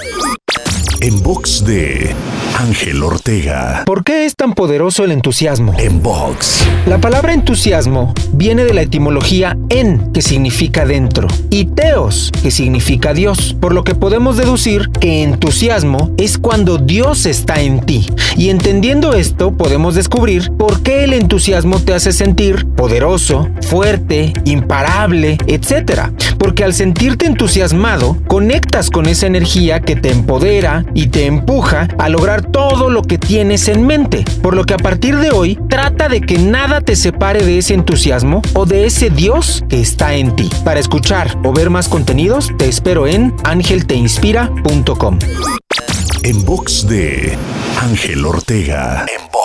Bye. En box de Ángel Ortega. ¿Por qué es tan poderoso el entusiasmo? En box. La palabra entusiasmo viene de la etimología en, que significa dentro, y teos, que significa Dios, por lo que podemos deducir que entusiasmo es cuando Dios está en ti. Y entendiendo esto, podemos descubrir por qué el entusiasmo te hace sentir poderoso, fuerte, imparable, etc. Porque al sentirte entusiasmado, conectas con esa energía que te empodera y te empuja a lograr todo lo que tienes en mente. Por lo que a partir de hoy, trata de que nada te separe de ese entusiasmo o de ese Dios que está en ti. Para escuchar o ver más contenidos, te espero en angelteinspira.com. En box de Ángel Ortega. En box.